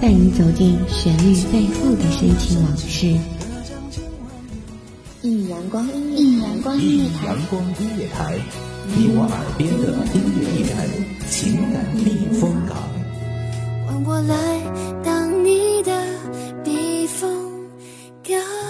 带你走进旋律背后的深情往事。一阳光音乐，一阳光音乐台，阳光音乐台，你我耳边的音乐驿站，情感避风港。换我来当你的避风港。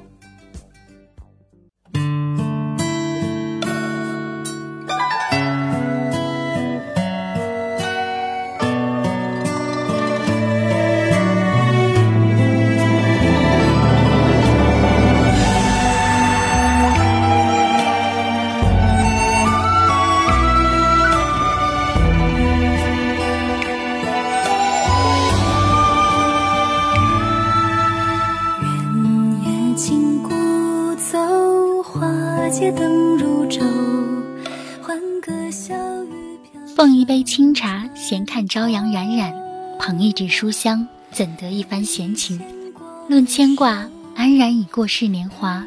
闲看朝阳冉冉；捧一纸书香，怎得一番闲情？论牵挂，安然已过世年华。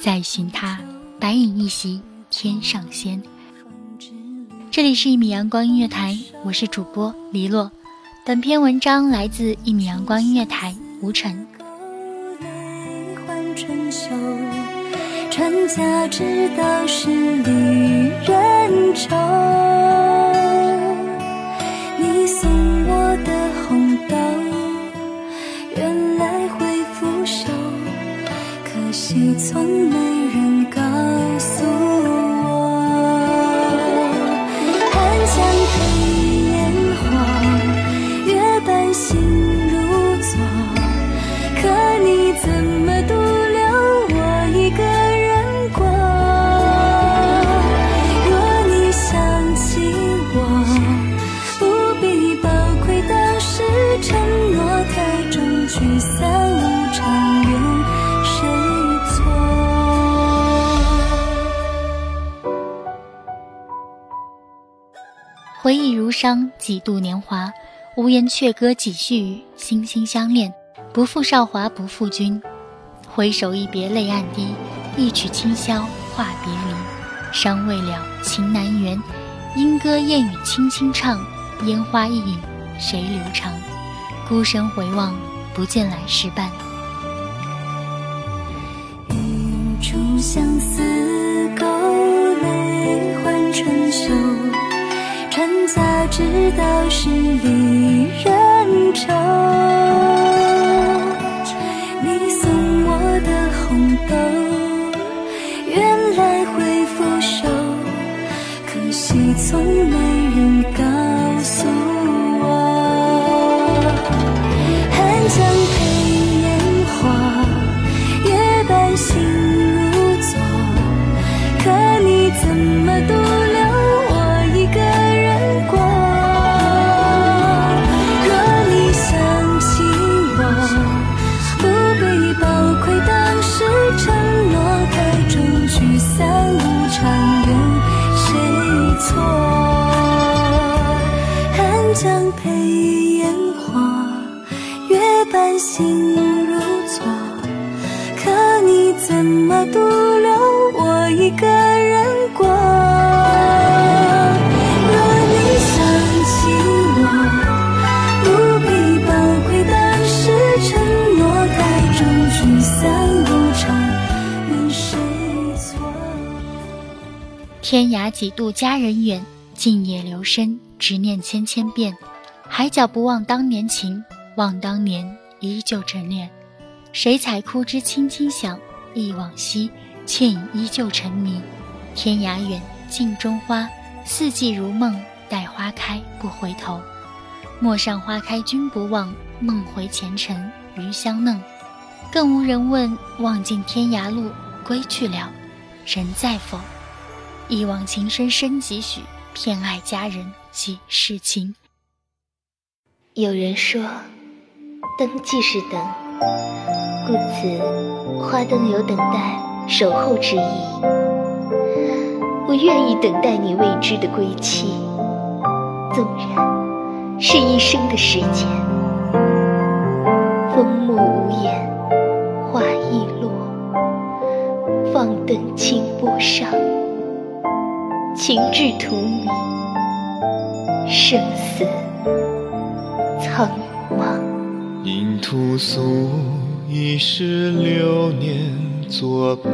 再寻他，白影一席天上仙。这里是一米阳光音乐台，我是主播黎洛。本篇文章来自一米阳光音乐台吴晨。传家之道是离人愁。从没人告诉伤，几度年华，无言却歌几续语，心心相恋，不负韶华，不负君。回首一别泪暗滴，一曲清箫话别离。伤未了，情难圆，莺歌燕语轻轻唱，烟花易隐，谁留长？孤身回望，不见来时伴。一株相思勾泪换春秋，家之道是离人愁。你送我的红豆，原来会腐朽，可惜从没人告诉天涯几度佳人远，静夜流深，执念千千遍。海角不忘当年情，望当年依旧沉恋。谁采枯枝轻轻响，忆往昔，倩影依旧沉迷。天涯远，镜中花，四季如梦，待花开不回头。陌上花开君不忘，梦回前尘余香嫩。更无人问，望尽天涯路，归去了，人在否？一往情深深几许，偏爱佳人几世情。有人说，灯即是等，故此花灯有等待、守候之意。我愿意等待你未知的归期，纵然是一生的时间。风默无言，花易落，放灯清波上，情至荼蘼，生死。苍茫，因屠苏一世流年作陪，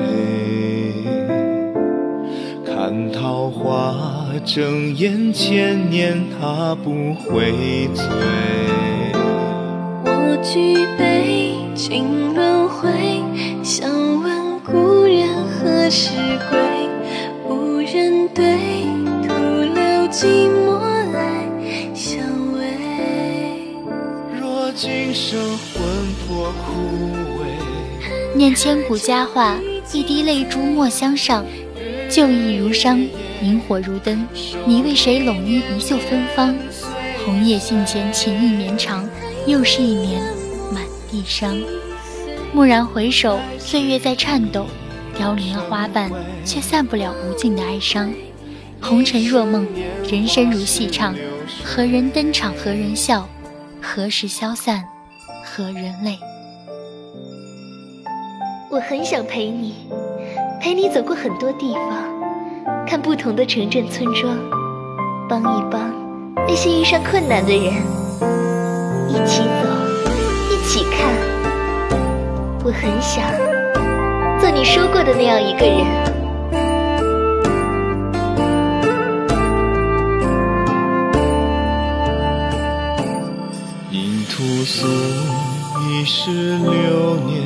看桃花争艳千年，他不会醉。我举杯尽轮回，想问故人何时归？今生魂魄枯萎。念千古佳话，一滴泪珠莫相上。旧忆如伤，萤火如灯。你为谁拢衣一袖芬芳？红叶信笺，情意绵长。又是一年，满地伤。蓦然回首，岁月在颤抖，凋零了花瓣，却散不了无尽的哀伤。红尘若梦，人生如戏唱。何人登场？何人笑？何时消散？何人泪？我很想陪你，陪你走过很多地方，看不同的城镇村庄，帮一帮那些遇上困难的人，一起走，一起看。我很想做你说过的那样一个人。诉一世流年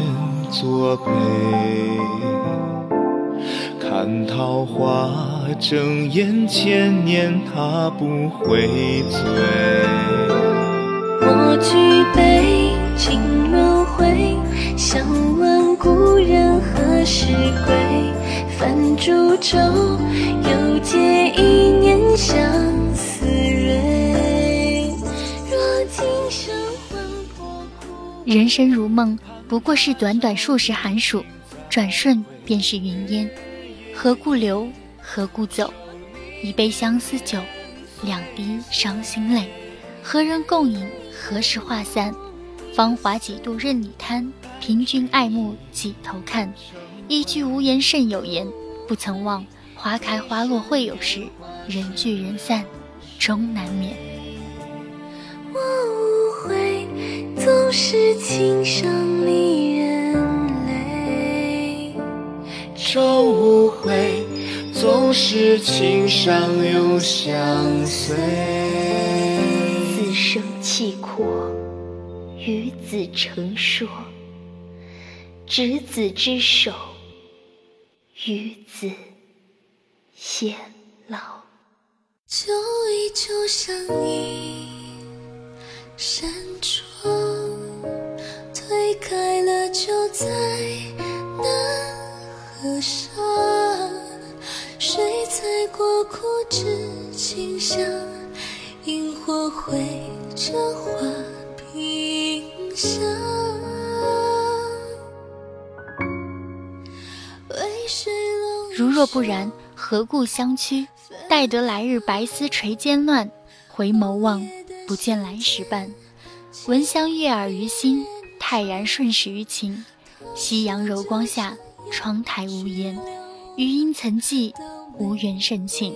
作陪，看桃花争艳千年，他不会醉。我举杯尽轮回，想问故人何时归？泛烛舟，人生如梦，不过是短短数十寒暑，转瞬便是云烟。何故留？何故走？一杯相思酒，两滴伤心泪。何人共饮？何时化散？芳华几度任你贪，凭君爱慕几头看。一句无言胜有言，不曾忘花开花落会有时，人聚人散终难免。总是情伤离人泪，朝无悔；总是情伤又相随。此生契阔，与子成说；执子之手，与子偕老。旧忆就像一扇窗。推开了，就再难合上。谁踩过枯枝清香？萤火绘着花屏香。如若不然，何故相驱？待得来日白丝垂肩乱，回眸望，不见来时伴。闻香悦耳于心。泰然顺势于情，夕阳柔光下，窗台无言。余音曾记，无缘深情。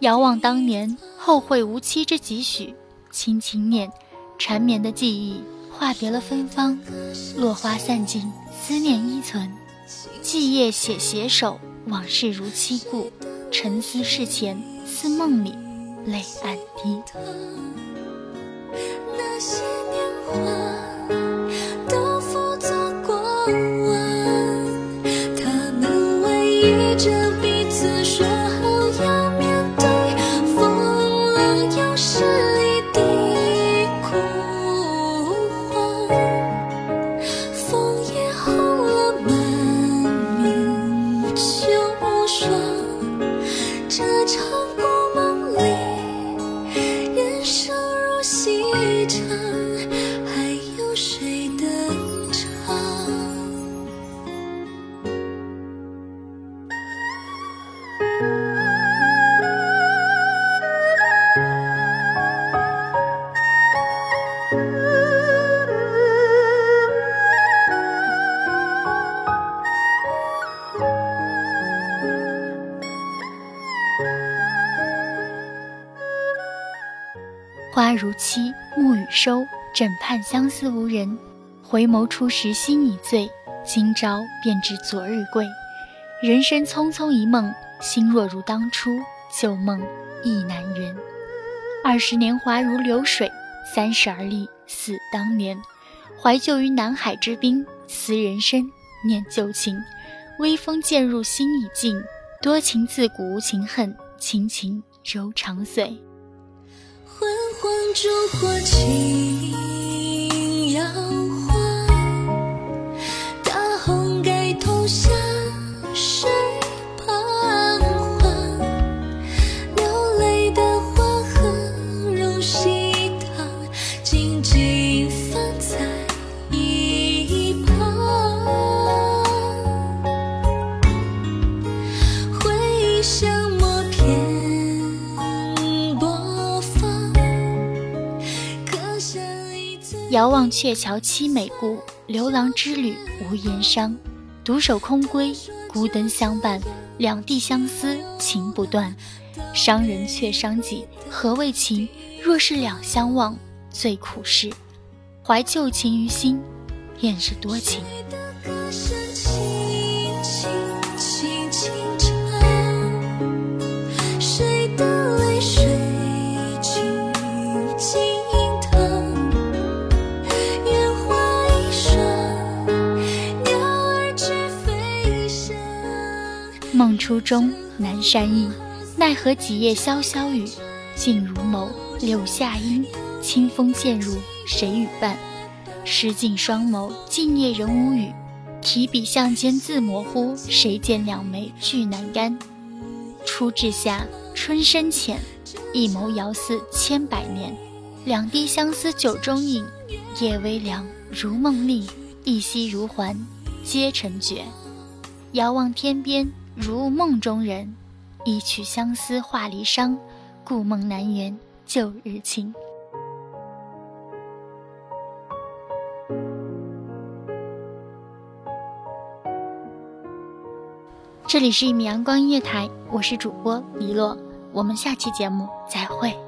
遥望当年，后会无期之几许？轻轻念，缠绵的记忆化别了芬芳。落花散尽，思念依存。寂夜写携手，往事如期故。沉思事前，思梦里，泪暗滴。那些年华。花如期，暮雨收，枕畔相思无人。回眸初时心已醉，今朝便知昨日贵。人生匆匆一梦，心若如当初，旧梦亦难圆。二十年华如流水，三十而立似当年。怀旧于南海之滨，思人生，念旧情。微风渐入心已静，多情自古无情恨，情情柔肠碎。烛火轻摇遥望鹊桥凄美故，流郎之旅无言伤。独守空闺，孤灯相伴，两地相思情不断。伤人却伤己，何谓情？若是两相忘，最苦事。怀旧情于心，便是多情。初中南山意，奈何几夜潇潇雨。静如眸，柳下阴，清风渐入，谁与伴？湿尽双眸，静夜仍无语。提笔向间字模糊，谁见两眉俱难干？初至夏，春深浅，一眸遥似千百年。两滴相思酒中饮，夜微凉，如梦令，一夕如还，皆成绝。遥望天边，如梦中人。一曲相思化离殇，故梦难圆旧日情。这里是一米阳光音乐台，我是主播黎洛，我们下期节目再会。